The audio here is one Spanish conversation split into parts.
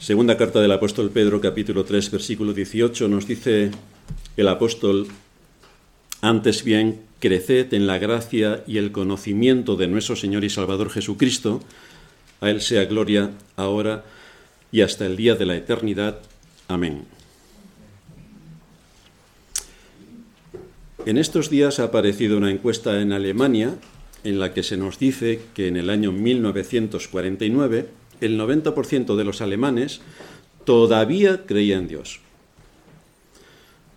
Segunda carta del apóstol Pedro, capítulo 3, versículo 18, nos dice el apóstol, antes bien, creced en la gracia y el conocimiento de nuestro Señor y Salvador Jesucristo, a Él sea gloria ahora y hasta el día de la eternidad. Amén. En estos días ha aparecido una encuesta en Alemania en la que se nos dice que en el año 1949 el 90% de los alemanes todavía creía en Dios.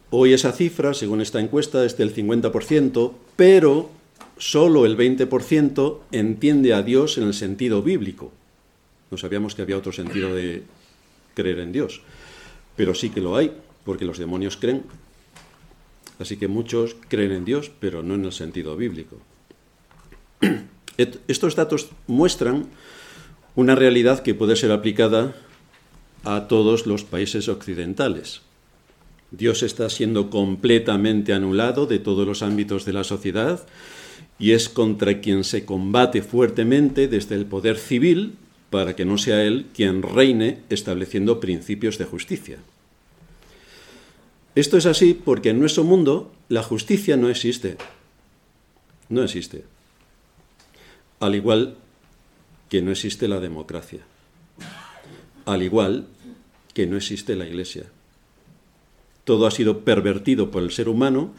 Hoy esa cifra, según esta encuesta, es del 50%, pero solo el 20% entiende a Dios en el sentido bíblico. No sabíamos que había otro sentido de creer en Dios, pero sí que lo hay, porque los demonios creen. Así que muchos creen en Dios, pero no en el sentido bíblico. Estos datos muestran una realidad que puede ser aplicada a todos los países occidentales. Dios está siendo completamente anulado de todos los ámbitos de la sociedad y es contra quien se combate fuertemente desde el poder civil para que no sea Él quien reine estableciendo principios de justicia. Esto es así porque en nuestro mundo la justicia no existe. No existe. Al igual que no existe la democracia, al igual que no existe la Iglesia. Todo ha sido pervertido por el ser humano,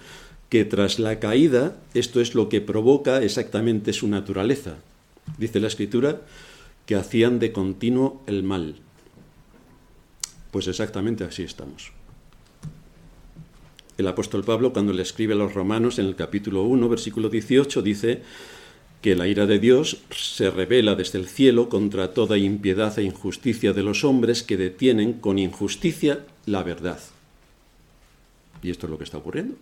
que tras la caída esto es lo que provoca exactamente su naturaleza. Dice la Escritura que hacían de continuo el mal. Pues exactamente así estamos. El apóstol Pablo, cuando le escribe a los romanos en el capítulo 1, versículo 18, dice, que la ira de Dios se revela desde el cielo contra toda impiedad e injusticia de los hombres que detienen con injusticia la verdad. Y esto es lo que está ocurriendo.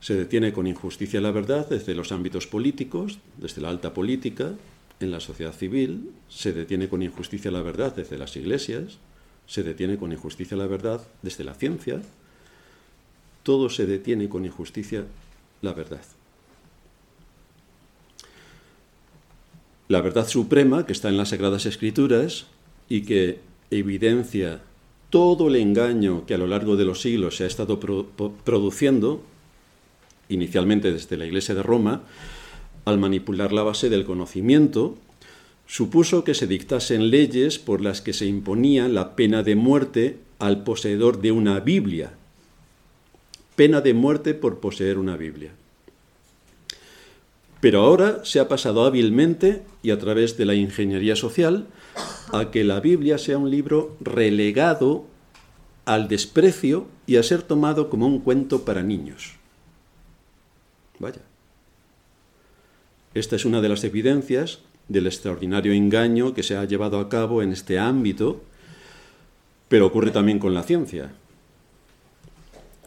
Se detiene con injusticia la verdad desde los ámbitos políticos, desde la alta política, en la sociedad civil, se detiene con injusticia la verdad desde las iglesias, se detiene con injusticia la verdad desde la ciencia, todo se detiene con injusticia la verdad. La verdad suprema que está en las Sagradas Escrituras y que evidencia todo el engaño que a lo largo de los siglos se ha estado produciendo, inicialmente desde la Iglesia de Roma, al manipular la base del conocimiento, supuso que se dictasen leyes por las que se imponía la pena de muerte al poseedor de una Biblia. Pena de muerte por poseer una Biblia. Pero ahora se ha pasado hábilmente y a través de la ingeniería social a que la Biblia sea un libro relegado al desprecio y a ser tomado como un cuento para niños. Vaya. Esta es una de las evidencias del extraordinario engaño que se ha llevado a cabo en este ámbito, pero ocurre también con la ciencia.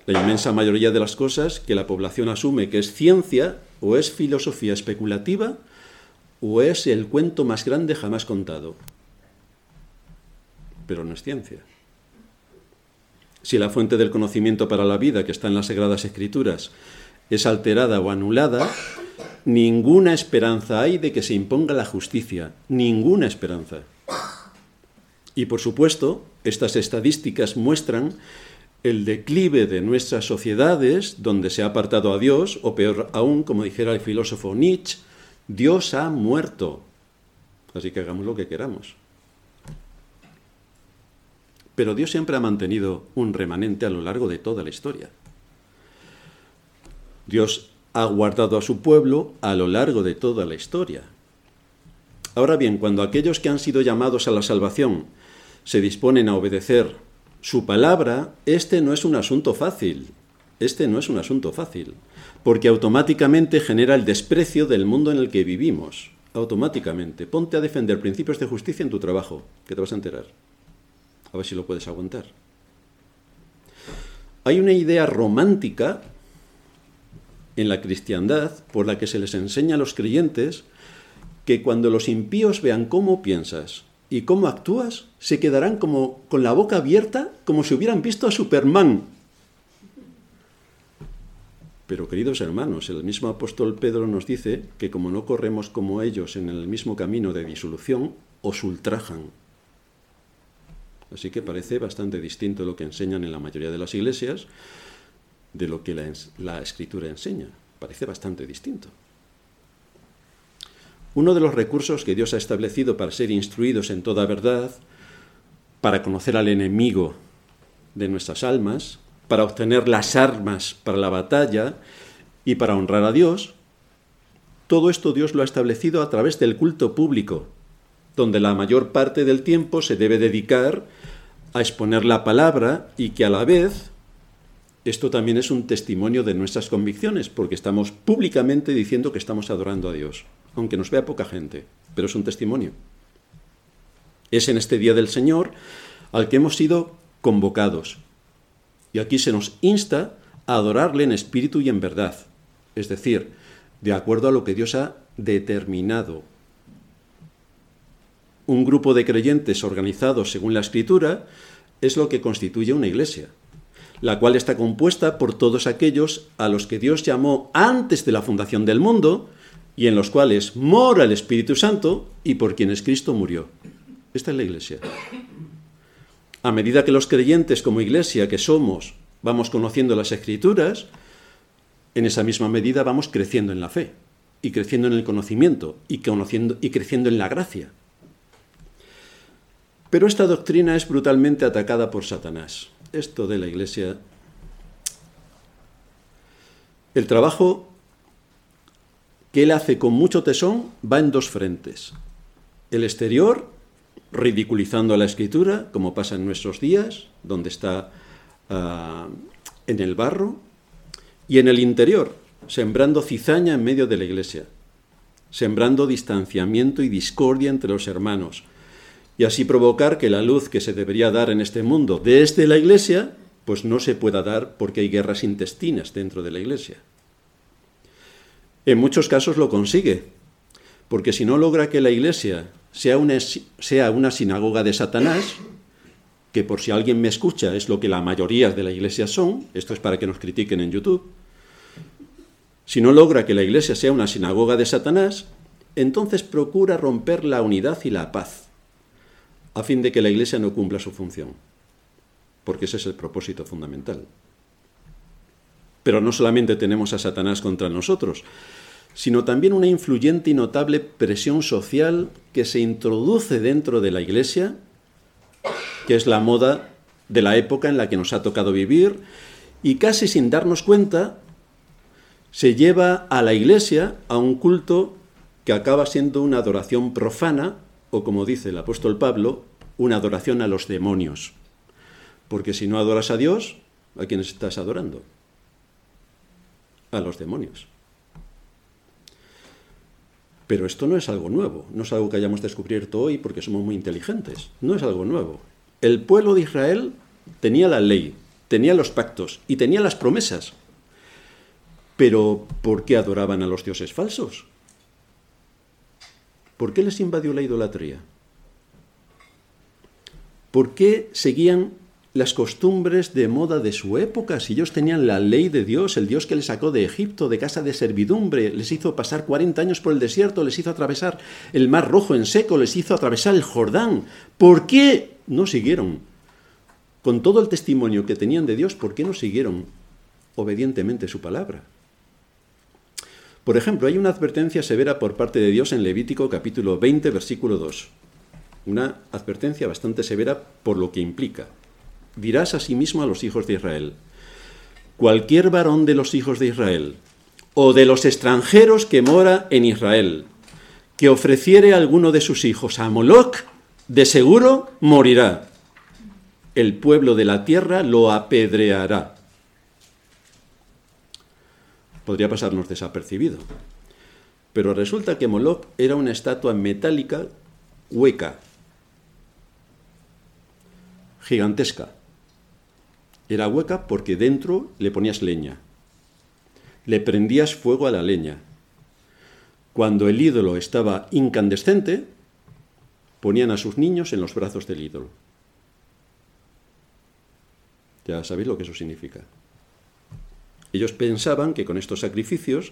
La inmensa mayoría de las cosas que la población asume que es ciencia o es filosofía especulativa o es el cuento más grande jamás contado. Pero no es ciencia. Si la fuente del conocimiento para la vida que está en las Sagradas Escrituras es alterada o anulada, ninguna esperanza hay de que se imponga la justicia, ninguna esperanza. Y por supuesto, estas estadísticas muestran el declive de nuestras sociedades, donde se ha apartado a Dios, o peor aún, como dijera el filósofo Nietzsche, Dios ha muerto. Así que hagamos lo que queramos. Pero Dios siempre ha mantenido un remanente a lo largo de toda la historia. Dios ha guardado a su pueblo a lo largo de toda la historia. Ahora bien, cuando aquellos que han sido llamados a la salvación se disponen a obedecer su palabra, este no es un asunto fácil. Este no es un asunto fácil, porque automáticamente genera el desprecio del mundo en el que vivimos. Automáticamente. Ponte a defender principios de justicia en tu trabajo, que te vas a enterar. A ver si lo puedes aguantar. Hay una idea romántica en la cristiandad por la que se les enseña a los creyentes que cuando los impíos vean cómo piensas y cómo actúas, se quedarán como con la boca abierta, como si hubieran visto a Superman. Pero queridos hermanos, el mismo apóstol Pedro nos dice que como no corremos como ellos en el mismo camino de disolución, os ultrajan. Así que parece bastante distinto lo que enseñan en la mayoría de las iglesias de lo que la, escritura enseña. Parece bastante distinto. Uno de los recursos que Dios ha establecido para ser instruidos en toda verdad, para conocer al enemigo de nuestras almas, para obtener las armas para la batalla y para honrar a Dios, todo esto Dios lo ha establecido a través del culto público, donde la mayor parte del tiempo se debe dedicar a exponer la palabra y que a la vez esto también es un testimonio de nuestras convicciones, porque estamos públicamente diciendo que estamos adorando a Dios, aunque nos vea poca gente, pero es un testimonio. Es en este día del Señor al que hemos sido convocados. Y aquí se nos insta a adorarle en espíritu y en verdad, es decir, de acuerdo a lo que Dios ha determinado. Un grupo de creyentes organizados según la escritura es lo que constituye una iglesia, la cual está compuesta por todos aquellos a los que Dios llamó antes de la fundación del mundo y en los cuales mora el Espíritu Santo y por quienes Cristo murió. Esta es la iglesia. A medida que los creyentes como iglesia que somos vamos conociendo las escrituras, en esa misma medida vamos creciendo en la fe y creciendo en el conocimiento y, conociendo, y creciendo en la gracia. Pero esta doctrina es brutalmente atacada por Satanás. Esto de la Iglesia... El trabajo que él hace con mucho tesón va en dos frentes. El exterior, ridiculizando a la escritura, como pasa en nuestros días, donde está ah, en el barro, y en el interior, sembrando cizaña en medio de la iglesia, sembrando distanciamiento y discordia entre los hermanos, y así provocar que la luz que se debería dar en este mundo desde la iglesia, pues no se pueda dar porque hay guerras intestinas dentro de la iglesia. En muchos casos lo consigue, porque si no logra que la iglesia sea una, sea una sinagoga de Satanás, que por si alguien me escucha es lo que la mayoría de la iglesia son, esto es para que nos critiquen en YouTube, si no logra que la iglesia sea una sinagoga de Satanás, entonces procura romper la unidad y la paz, a fin de que la iglesia no cumpla su función, porque ese es el propósito fundamental. Pero no solamente tenemos a Satanás contra nosotros, sino también una influyente y notable presión social que se introduce dentro de la iglesia, que es la moda de la época en la que nos ha tocado vivir, y casi sin darnos cuenta se lleva a la iglesia a un culto que acaba siendo una adoración profana, o como dice el apóstol Pablo, una adoración a los demonios. Porque si no adoras a Dios, ¿a quiénes estás adorando? A los demonios. Pero esto no es algo nuevo, no es algo que hayamos descubierto hoy porque somos muy inteligentes, no es algo nuevo. El pueblo de Israel tenía la ley, tenía los pactos y tenía las promesas. Pero ¿por qué adoraban a los dioses falsos? ¿Por qué les invadió la idolatría? ¿Por qué seguían las costumbres de moda de su época? Si ellos tenían la ley de Dios, el Dios que les sacó de Egipto, de casa de servidumbre, les hizo pasar 40 años por el desierto, les hizo atravesar el Mar Rojo en seco, les hizo atravesar el Jordán. ¿Por qué no siguieron? Con todo el testimonio que tenían de Dios, ¿por qué no siguieron obedientemente su palabra? Por ejemplo, hay una advertencia severa por parte de Dios en Levítico capítulo 20, versículo 2. Una advertencia bastante severa por lo que implica. Dirás asimismo a los hijos de Israel, cualquier varón de los hijos de Israel, o de los extranjeros que mora en Israel, que ofreciere alguno de sus hijos a Moloch, de seguro morirá. El pueblo de la tierra lo apedreará podría pasarnos desapercibido. Pero resulta que Moloch era una estatua metálica hueca, gigantesca. Era hueca porque dentro le ponías leña, le prendías fuego a la leña. Cuando el ídolo estaba incandescente, ponían a sus niños en los brazos del ídolo. Ya sabéis lo que eso significa. Ellos pensaban que con estos sacrificios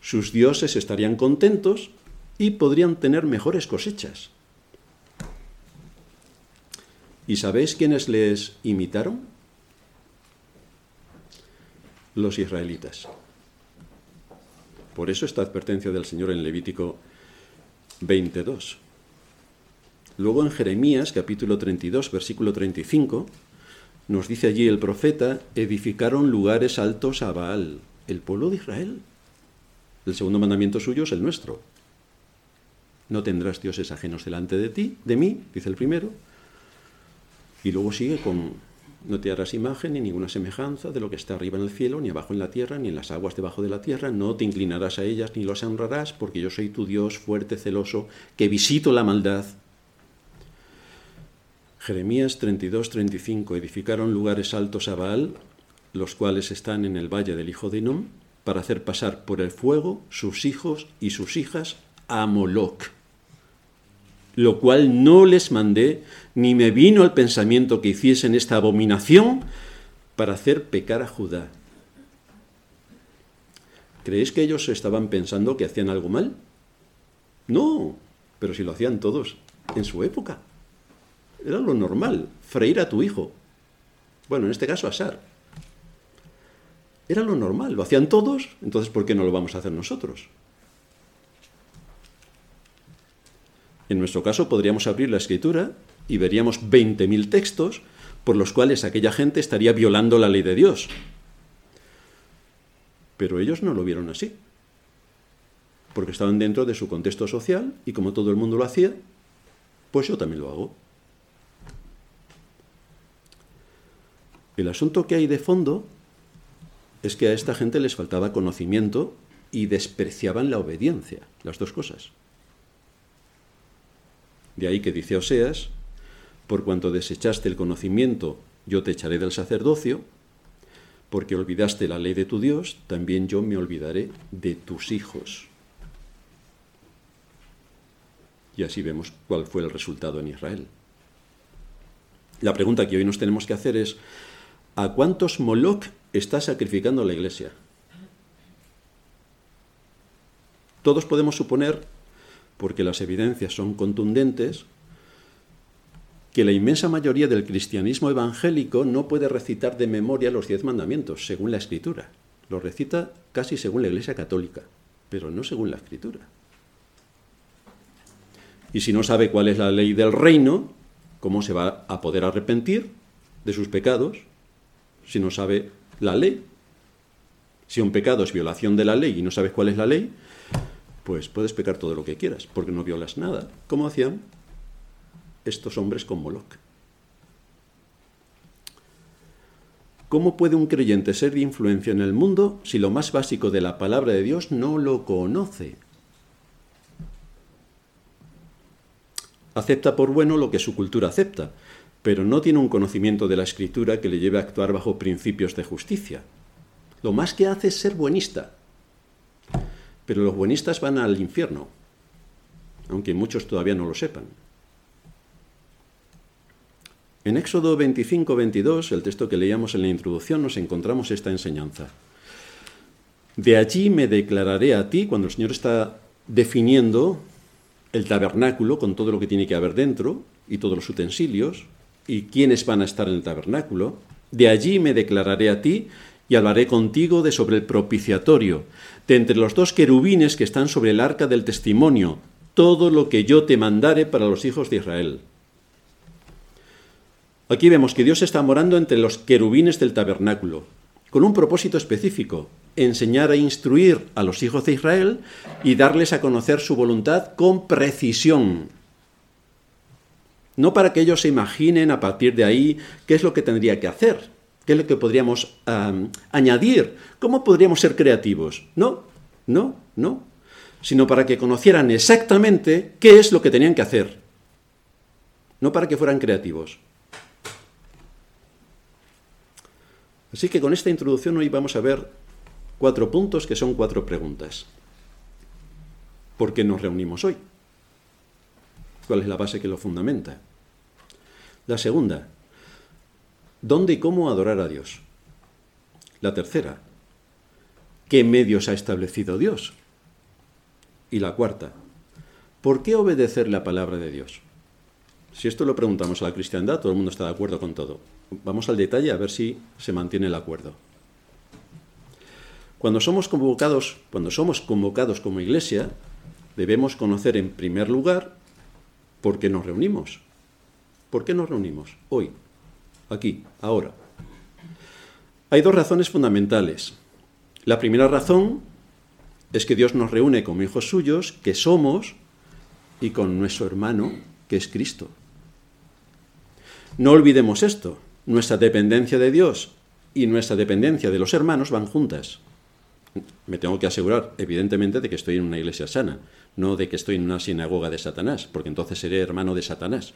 sus dioses estarían contentos y podrían tener mejores cosechas. ¿Y sabéis quiénes les imitaron? Los israelitas. Por eso esta advertencia del Señor en Levítico 22. Luego en Jeremías capítulo 32, versículo 35, nos dice allí el profeta, edificaron lugares altos a Baal, el pueblo de Israel. El segundo mandamiento suyo es el nuestro. No tendrás dioses ajenos delante de ti, de mí, dice el primero. Y luego sigue con, no te harás imagen ni ninguna semejanza de lo que está arriba en el cielo, ni abajo en la tierra, ni en las aguas debajo de la tierra. No te inclinarás a ellas ni los honrarás, porque yo soy tu Dios fuerte, celoso, que visito la maldad. Jeremías 32, 35. Edificaron lugares altos a Baal, los cuales están en el valle del hijo de Inom, para hacer pasar por el fuego sus hijos y sus hijas a Moloch, lo cual no les mandé, ni me vino al pensamiento que hiciesen esta abominación para hacer pecar a Judá. ¿Creéis que ellos estaban pensando que hacían algo mal? No, pero si lo hacían todos en su época. Era lo normal, freír a tu hijo. Bueno, en este caso a. Era lo normal, lo hacían todos, entonces ¿por qué no lo vamos a hacer nosotros? En nuestro caso podríamos abrir la escritura y veríamos 20.000 textos por los cuales aquella gente estaría violando la ley de Dios. Pero ellos no lo vieron así, porque estaban dentro de su contexto social y como todo el mundo lo hacía, pues yo también lo hago. El asunto que hay de fondo es que a esta gente les faltaba conocimiento y despreciaban la obediencia, las dos cosas. De ahí que dice Oseas, por cuanto desechaste el conocimiento, yo te echaré del sacerdocio, porque olvidaste la ley de tu Dios, también yo me olvidaré de tus hijos. Y así vemos cuál fue el resultado en Israel. La pregunta que hoy nos tenemos que hacer es, ¿a cuántos Moloch está sacrificando la iglesia? Todos podemos suponer, porque las evidencias son contundentes, que la inmensa mayoría del cristianismo evangélico no puede recitar de memoria los diez mandamientos, según la escritura. Los recita casi según la Iglesia Católica, pero no según la escritura. Y si no sabe cuál es la ley del reino, ¿cómo se va a poder arrepentir de sus pecados si no sabe la ley? Si un pecado es violación de la ley y no sabes cuál es la ley, pues puedes pecar todo lo que quieras, porque no violas nada, como hacían estos hombres con Moloch. ¿Cómo puede un creyente ser de influencia en el mundo si lo más básico de la palabra de Dios no lo conoce? Acepta por bueno lo que su cultura acepta, pero no tiene un conocimiento de la escritura que le lleve a actuar bajo principios de justicia. Lo más que hace es ser buenista. Pero los buenistas van al infierno, aunque muchos todavía no lo sepan. En Éxodo 25-22, el texto que leíamos en la introducción, nos encontramos esta enseñanza. De allí me declararé a ti, cuando el Señor está definiendo el tabernáculo con todo lo que tiene que haber dentro y todos los utensilios y quiénes van a estar en el tabernáculo, de allí me declararé a ti y hablaré contigo de sobre el propiciatorio, de entre los dos querubines que están sobre el arca del testimonio, todo lo que yo te mandare para los hijos de Israel. Aquí vemos que Dios está morando entre los querubines del tabernáculo, con un propósito específico, enseñar e instruir a los hijos de Israel y darles a conocer su voluntad con precisión. No para que ellos se imaginen a partir de ahí qué es lo que tendría que hacer, qué es lo que podríamos añadir, cómo podríamos ser creativos. No, no, no, sino para que conocieran exactamente qué es lo que tenían que hacer, no para que fueran creativos. Así que con esta introducción hoy vamos a ver cuatro puntos que son cuatro preguntas. ¿Por qué nos reunimos hoy? ¿Cuál es la base que lo fundamenta? La segunda, ¿dónde y cómo adorar a Dios? La tercera, ¿qué medios ha establecido Dios? Y la cuarta, ¿por qué obedecer la palabra de Dios? Si esto lo preguntamos a la cristiandad, todo el mundo está de acuerdo con todo. Vamos al detalle a ver si se mantiene el acuerdo. Cuando somos convocados, cuando somos convocados como iglesia, debemos conocer en primer lugar por qué nos reunimos. ¿Por qué nos reunimos hoy, aquí, ahora? Hay dos razones fundamentales. La primera razón es que Dios nos reúne como hijos suyos, que somos, y con nuestro hermano, que es Cristo. No olvidemos esto. Nuestra dependencia de Dios y nuestra dependencia de los hermanos van juntas. Me tengo que asegurar, evidentemente, de que estoy en una iglesia sana, no de que estoy en una sinagoga de Satanás, porque entonces seré hermano de Satanás.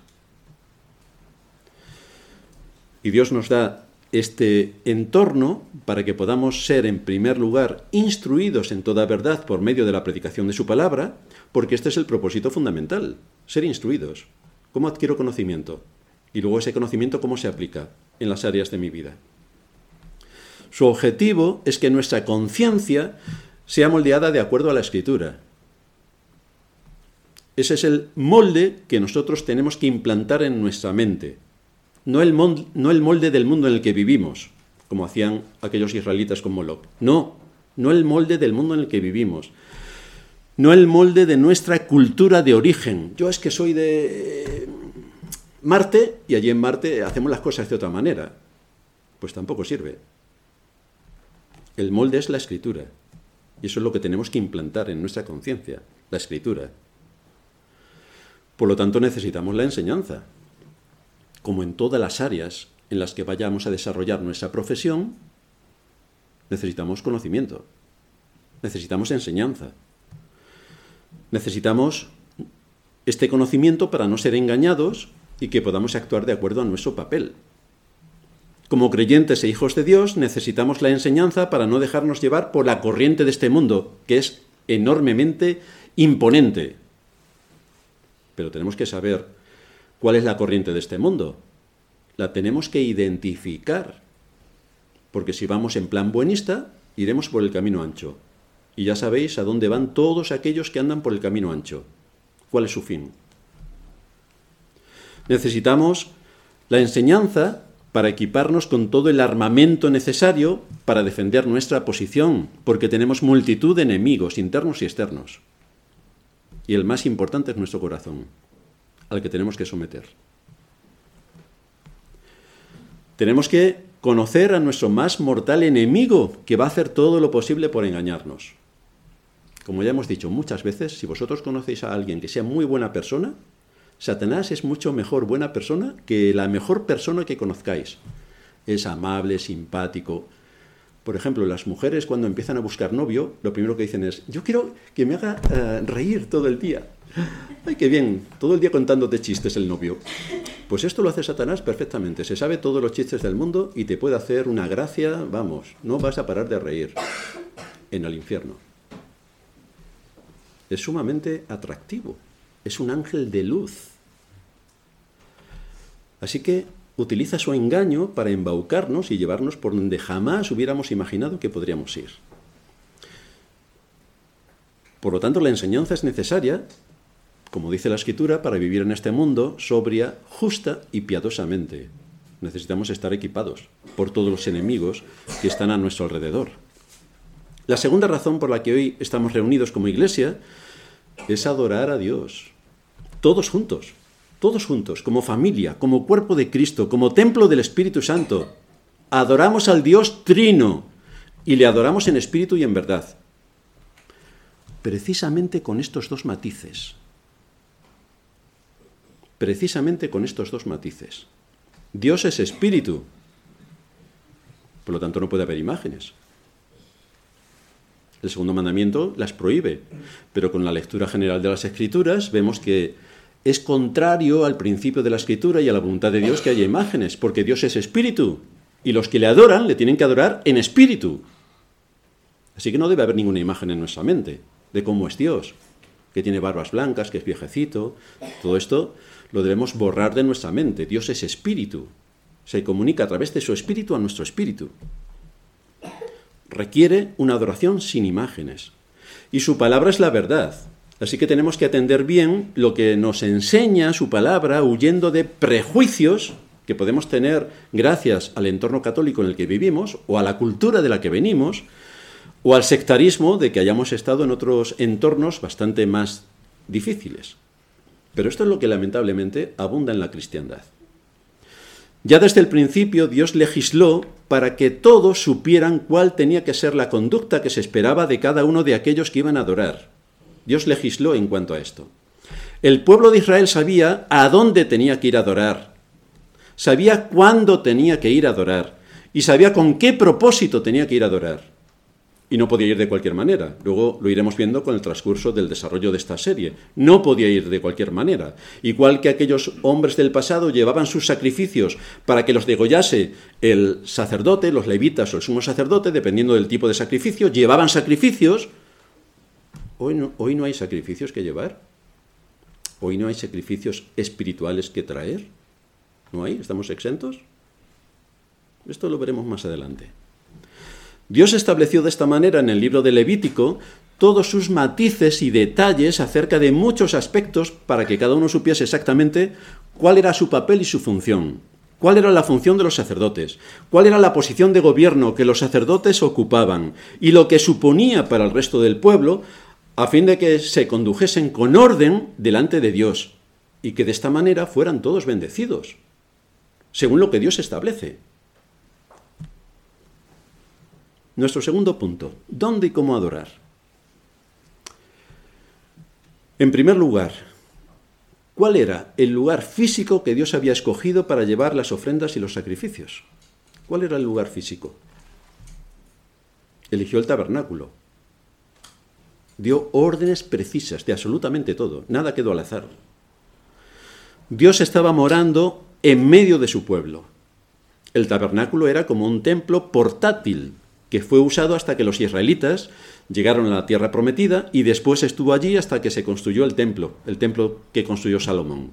Y Dios nos da este entorno para que podamos ser, en primer lugar, instruidos en toda verdad por medio de la predicación de su palabra, porque este es el propósito fundamental, ser instruidos. ¿Cómo adquiero conocimiento? Y luego ese conocimiento, ¿cómo se aplica en las áreas de mi vida? Su objetivo es que nuestra conciencia sea moldeada de acuerdo a la escritura. Ese es el molde que nosotros tenemos que implantar en nuestra mente no el, molde, del mundo en el que vivimos, como hacían aquellos israelitas con Moloch. No, no el molde del mundo en el que vivimos. No el molde de nuestra cultura de origen. Yo es que soy de Marte y allí en Marte hacemos las cosas de otra manera. Pues tampoco sirve. El molde es la escritura. Y eso es lo que tenemos que implantar en nuestra conciencia, la escritura. Por lo tanto, necesitamos la enseñanza como en todas las áreas en las que vayamos a desarrollar nuestra profesión, necesitamos conocimiento, necesitamos enseñanza, necesitamos este conocimiento para no ser engañados y que podamos actuar de acuerdo a nuestro papel. Como creyentes e hijos de Dios necesitamos la enseñanza para no dejarnos llevar por la corriente de este mundo, que es enormemente imponente. Pero tenemos que saber ¿Cuál es la corriente de este mundo? La tenemos que identificar. Porque si vamos en plan buenista, iremos por el camino ancho. Y ya sabéis a dónde van todos aquellos que andan por el camino ancho. ¿Cuál es su fin? Necesitamos la enseñanza para equiparnos con todo el armamento necesario para defender nuestra posición, porque tenemos multitud de enemigos internos y externos. Y el más importante es nuestro corazón al que tenemos que someter. Tenemos que conocer a nuestro más mortal enemigo que va a hacer todo lo posible por engañarnos. Como ya hemos dicho muchas veces, si vosotros conocéis a alguien que sea muy buena persona, Satanás es mucho mejor buena persona que la mejor persona que conozcáis. Es amable, simpático. Por ejemplo, las mujeres cuando empiezan a buscar novio, lo primero que dicen es, yo quiero que me haga eh, reír todo el día. Ay, qué bien, todo el día contándote chistes el novio. Pues esto lo hace Satanás perfectamente. Se sabe todos los chistes del mundo y te puede hacer una gracia, vamos, no vas a parar de reír en el infierno. Es sumamente atractivo. Es un ángel de luz. Así que utiliza su engaño para embaucarnos y llevarnos por donde jamás hubiéramos imaginado que podríamos ir. Por lo tanto, la enseñanza es necesaria como dice la escritura, para vivir en este mundo sobria, justa y piadosamente. Necesitamos estar equipados por todos los enemigos que están a nuestro alrededor. La segunda razón por la que hoy estamos reunidos como iglesia es adorar a Dios. Todos juntos, todos juntos, como familia, como cuerpo de Cristo, como templo del Espíritu Santo. Adoramos al Dios trino y le adoramos en espíritu y en verdad. Precisamente con estos dos matices precisamente con estos dos matices. Dios es espíritu, por lo tanto no puede haber imágenes. El segundo mandamiento las prohíbe, pero con la lectura general de las escrituras vemos que es contrario al principio de la escritura y a la voluntad de Dios que haya imágenes, porque Dios es espíritu y los que le adoran le tienen que adorar en espíritu. Así que no debe haber ninguna imagen en nuestra mente de cómo es Dios, que tiene barbas blancas, que es viejecito, todo esto lo debemos borrar de nuestra mente. Dios es espíritu. Se comunica a través de su espíritu a nuestro espíritu. Requiere una adoración sin imágenes. Y su palabra es la verdad. Así que tenemos que atender bien lo que nos enseña su palabra, huyendo de prejuicios que podemos tener gracias al entorno católico en el que vivimos, o a la cultura de la que venimos, o al sectarismo de que hayamos estado en otros entornos bastante más difíciles. Pero esto es lo que lamentablemente abunda en la cristiandad. Ya desde el principio Dios legisló para que todos supieran cuál tenía que ser la conducta que se esperaba de cada uno de aquellos que iban a adorar. Dios legisló en cuanto a esto. El pueblo de Israel sabía a dónde tenía que ir a adorar, sabía cuándo tenía que ir a adorar y sabía con qué propósito tenía que ir a adorar y no podía ir de cualquier manera. Luego lo iremos viendo con el transcurso del desarrollo de esta serie. No podía ir de cualquier manera. Igual que aquellos hombres del pasado llevaban sus sacrificios para que los degollase el sacerdote, los levitas o el sumo sacerdote, dependiendo del tipo de sacrificio, llevaban sacrificios. Hoy no, hoy no hay sacrificios que llevar. Hoy no hay sacrificios espirituales que traer. ¿No hay? ¿Estamos exentos? Esto lo veremos más adelante. Dios estableció de esta manera en el libro de Levítico todos sus matices y detalles acerca de muchos aspectos para que cada uno supiese exactamente cuál era su papel y su función, cuál era la función de los sacerdotes, cuál era la posición de gobierno que los sacerdotes ocupaban y lo que suponía para el resto del pueblo a fin de que se condujesen con orden delante de Dios y que de esta manera fueran todos bendecidos, según lo que Dios establece. Nuestro segundo punto, ¿dónde y cómo adorar? En primer lugar, ¿cuál era el lugar físico que Dios había escogido para llevar las ofrendas y los sacrificios? ¿Cuál era el lugar físico? Eligió el tabernáculo. Dio órdenes precisas de absolutamente todo, nada quedó al azar. Dios estaba morando en medio de su pueblo. El tabernáculo era como un templo portátil que fue usado hasta que los israelitas llegaron a la tierra prometida y después estuvo allí hasta que se construyó el templo, el templo que construyó Salomón.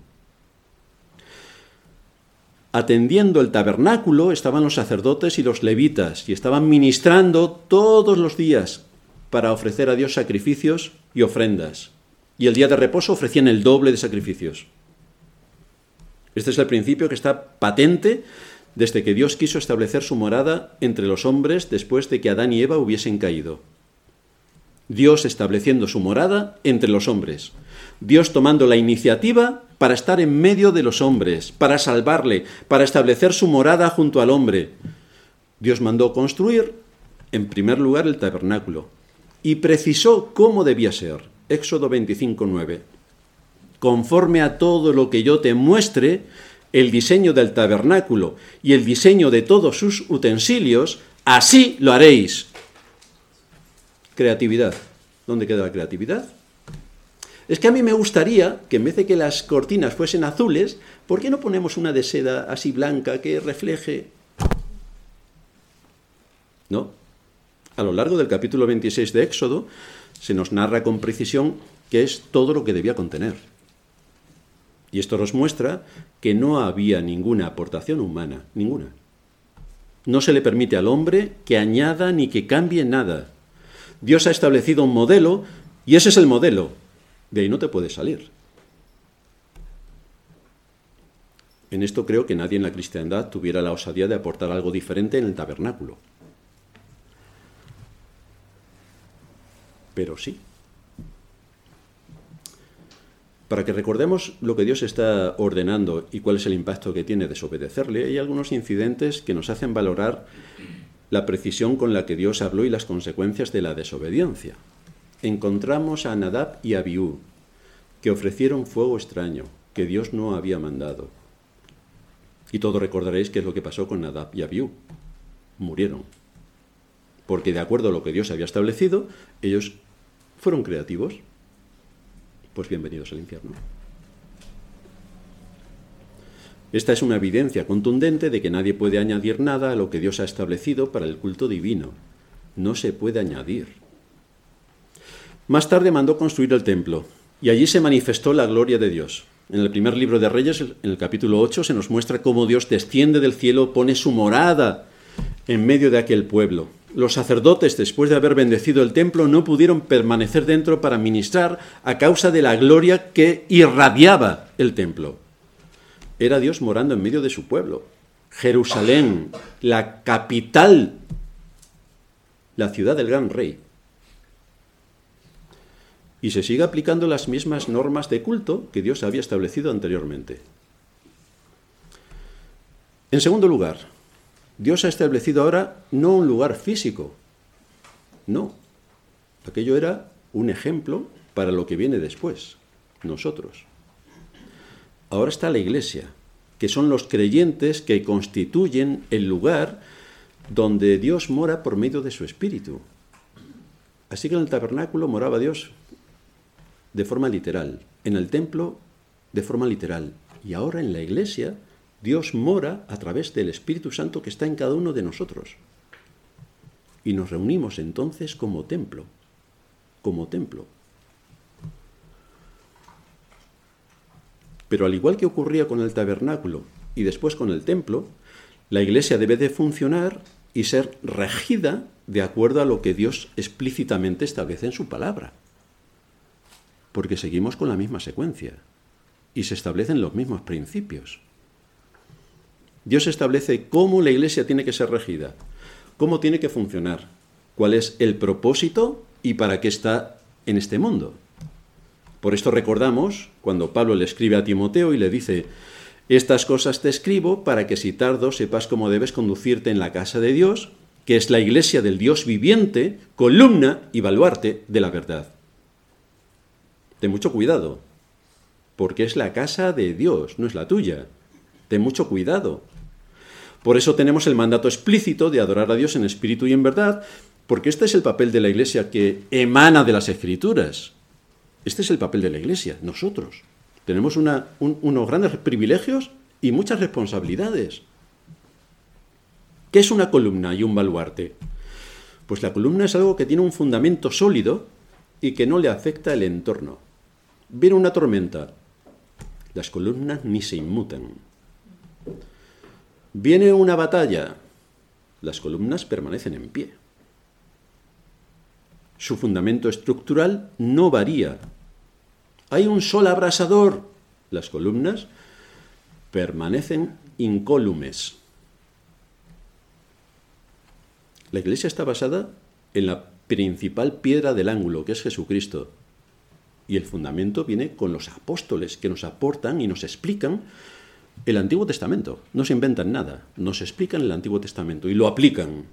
Atendiendo el tabernáculo estaban los sacerdotes y los levitas y estaban ministrando todos los días para ofrecer a Dios sacrificios y ofrendas. Y el día de reposo ofrecían el doble de sacrificios. Este es el principio que está patente desde que Dios quiso establecer su morada entre los hombres después de que Adán y Eva hubiesen caído. Dios estableciendo su morada entre los hombres. Dios tomando la iniciativa para estar en medio de los hombres, para salvarle, para establecer su morada junto al hombre. Dios mandó construir, en primer lugar, el tabernáculo y precisó cómo debía ser. Éxodo 25.9. Conforme a todo lo que yo te muestre, el diseño del tabernáculo y el diseño de todos sus utensilios, así lo haréis. Creatividad. ¿Dónde queda la creatividad? Es que a mí me gustaría que en vez de que las cortinas fuesen azules, ¿por qué no ponemos una de seda así blanca que refleje? ¿No? A lo largo del capítulo 26 de Éxodo se nos narra con precisión qué es todo lo que debía contener. Y esto nos muestra que no había ninguna aportación humana, ninguna. No se le permite al hombre que añada ni que cambie nada. Dios ha establecido un modelo y ese es el modelo. De ahí no te puedes salir. En esto creo que nadie en la cristiandad tuviera la osadía de aportar algo diferente en el tabernáculo. Pero sí. Para que recordemos lo que Dios está ordenando y cuál es el impacto que tiene desobedecerle, hay algunos incidentes que nos hacen valorar la precisión con la que Dios habló y las consecuencias de la desobediencia. Encontramos a Nadab y Abiú, que ofrecieron fuego extraño, que Dios no había mandado. Y todos recordaréis qué es lo que pasó con Nadab y Abiú. Murieron. Porque de acuerdo a lo que Dios había establecido, ellos fueron creativos, pues bienvenidos al infierno. Esta es una evidencia contundente de que nadie puede añadir nada a lo que Dios ha establecido para el culto divino. No se puede añadir. Más tarde mandó construir el templo, y allí se manifestó la gloria de Dios. En el primer libro de Reyes, en el capítulo 8, se nos muestra cómo Dios desciende del cielo, pone su morada en medio de aquel pueblo. Los sacerdotes, después de haber bendecido el templo, no pudieron permanecer dentro para ministrar a causa de la gloria que irradiaba el templo. Era Dios morando en medio de su pueblo. Jerusalén, la capital, la ciudad del gran rey. Y se sigue aplicando las mismas normas de culto que Dios había establecido anteriormente. En segundo lugar, Dios ha establecido ahora no un lugar físico, no. Aquello era un ejemplo para lo que viene después, nosotros. Ahora está la iglesia, que son los creyentes que constituyen el lugar donde Dios mora por medio de su espíritu. Así que en el tabernáculo moraba Dios de forma literal, en el templo de forma literal, y ahora en la iglesia Dios mora a través del Espíritu Santo que está en cada uno de nosotros. Y nos reunimos entonces como templo, como templo. Pero al igual que ocurría con el tabernáculo y después con el templo, la iglesia debe de funcionar y ser regida de acuerdo a lo que Dios explícitamente establece en su palabra. Porque seguimos con la misma secuencia y se establecen los mismos principios. Dios establece cómo la iglesia tiene que ser regida, cómo tiene que funcionar, cuál es el propósito y para qué está en este mundo. Por esto recordamos cuando Pablo le escribe a Timoteo y le dice, estas cosas te escribo para que si tardo sepas cómo debes conducirte en la casa de Dios, que es la iglesia del Dios viviente, columna y baluarte de la verdad. Ten mucho cuidado, porque es la casa de Dios, no es la tuya. Ten mucho cuidado, por eso tenemos el mandato explícito de adorar a Dios en espíritu y en verdad, porque este es el papel de la Iglesia que emana de las Escrituras. Este es el papel de la Iglesia, nosotros. Tenemos unos grandes privilegios y muchas responsabilidades. ¿Qué es una columna y un baluarte? Pues la columna es algo que tiene un fundamento sólido y que no le afecta el entorno. Viene una tormenta, las columnas ni se inmutan. Viene una batalla, las columnas permanecen en pie. Su fundamento estructural no varía. Hay un sol abrasador, las columnas permanecen incólumes. La iglesia está basada en la principal piedra del ángulo, que es Jesucristo. Y el fundamento viene con los apóstoles que nos aportan y nos explican el Antiguo Testamento. No se inventan nada, nos explican el Antiguo Testamento y lo aplican.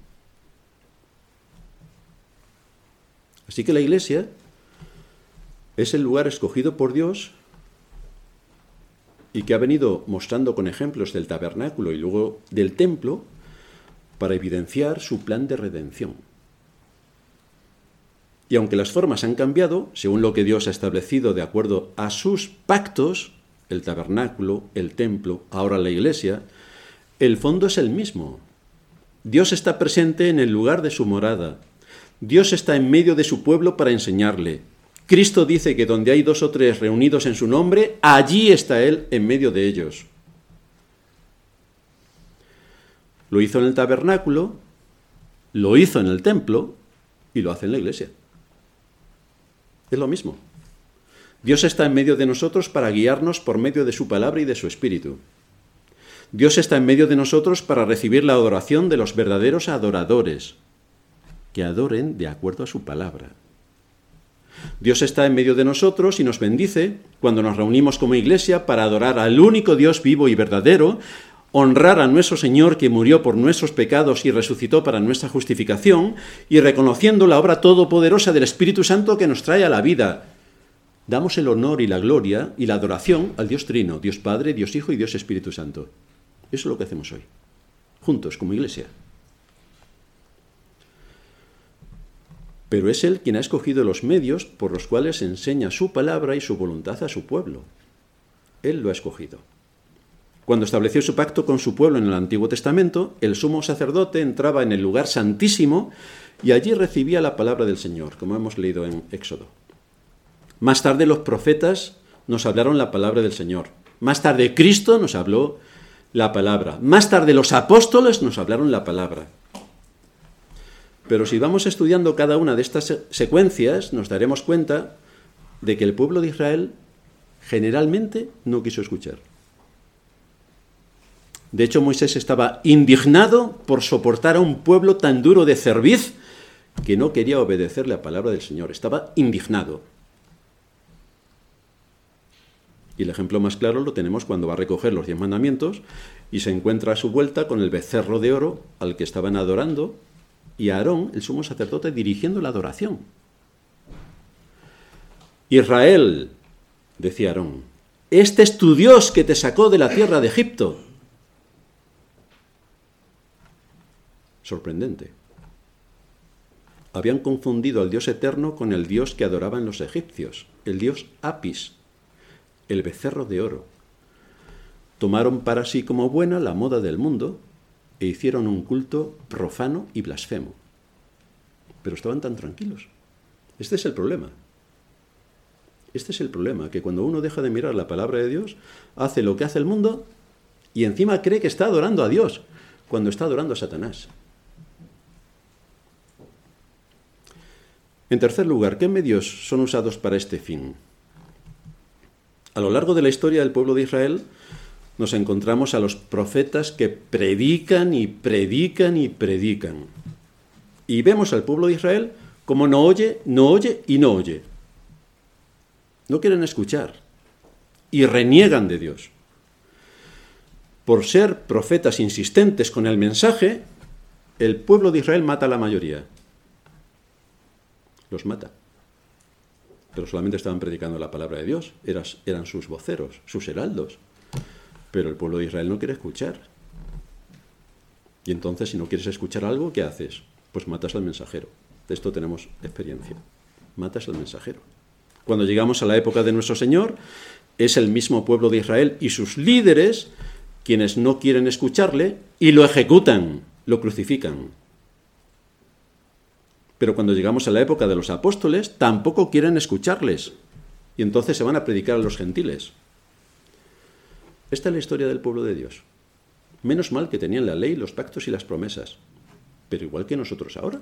Así que la iglesia es el lugar escogido por Dios y que ha venido mostrando con ejemplos del tabernáculo y luego del templo para evidenciar su plan de redención. Y aunque las formas han cambiado, según lo que Dios ha establecido de acuerdo a sus pactos, el tabernáculo, el templo, ahora la iglesia, el fondo es el mismo. Dios está presente en el lugar de su morada. Dios está en medio de su pueblo para enseñarle. Cristo dice que donde hay dos o tres reunidos en su nombre, allí está Él en medio de ellos. Lo hizo en el tabernáculo, lo hizo en el templo y lo hace en la iglesia. Es lo mismo. Dios está en medio de nosotros para guiarnos por medio de su palabra y de su espíritu. Dios está en medio de nosotros para recibir la adoración de los verdaderos adoradores, que adoren de acuerdo a su palabra. Dios está en medio de nosotros y nos bendice cuando nos reunimos como iglesia para adorar al único Dios vivo y verdadero, honrar a nuestro Señor que murió por nuestros pecados y resucitó para nuestra justificación, y reconociendo la obra todopoderosa del Espíritu Santo que nos trae a la vida, damos el honor y la gloria y la adoración al Dios Trino, Dios Padre, Dios Hijo y Dios Espíritu Santo. Eso es lo que hacemos hoy, juntos como iglesia. Pero es Él quien ha escogido los medios por los cuales enseña su palabra y su voluntad a su pueblo. Él lo ha escogido. Cuando estableció su pacto con su pueblo en el Antiguo Testamento, el sumo sacerdote entraba en el lugar santísimo y allí recibía la palabra del Señor, como hemos leído en Éxodo. Más tarde los profetas nos hablaron la palabra del Señor. Más tarde Cristo nos habló la palabra. Más tarde los apóstoles nos hablaron la palabra. Pero si vamos estudiando cada una de estas secuencias, nos daremos cuenta de que el pueblo de Israel generalmente no quiso escuchar. De hecho, Moisés estaba indignado por soportar a un pueblo tan duro de cerviz que no quería obedecer la palabra del Señor. Estaba indignado. Y el ejemplo más claro lo tenemos cuando va a recoger los diez mandamientos y se encuentra a su vuelta con el becerro de oro al que estaban adorando y a Aarón, el sumo sacerdote, dirigiendo la adoración. Israel, decía Aarón, este es tu Dios que te sacó de la tierra de Egipto. Sorprendente. Habían confundido al Dios eterno con el Dios que adoraban los egipcios, el Dios Apis, el becerro de oro. Tomaron para sí como buena la moda del mundo e hicieron un culto profano y blasfemo. Pero estaban tan tranquilos. Este es el problema. Este es el problema, que cuando uno deja de mirar la palabra de Dios, hace lo que hace el mundo y encima cree que está adorando a Dios, cuando está adorando a Satanás. En tercer lugar, ¿qué medios son usados para este fin? A lo largo de la historia del pueblo de Israel nos encontramos a los profetas que predican y predican y predican. Y vemos al pueblo de Israel como no oye, no oye y no oye. No quieren escuchar y reniegan de Dios. Por ser profetas insistentes con el mensaje, el pueblo de Israel mata a la mayoría. Los mata solamente estaban predicando la palabra de Dios, eran sus voceros, sus heraldos. Pero el pueblo de Israel no quiere escuchar. Y entonces, si no quieres escuchar algo, ¿qué haces? Pues matas al mensajero. De esto tenemos experiencia. Matas al mensajero. Cuando llegamos a la época de nuestro Señor, es el mismo pueblo de Israel y sus líderes quienes no quieren escucharle y lo ejecutan, lo crucifican. Pero cuando llegamos a la época de los apóstoles, tampoco quieren escucharles. Y entonces se van a predicar a los gentiles. Esta es la historia del pueblo de Dios. Menos mal que tenían la ley, los pactos y las promesas. Pero igual que nosotros ahora.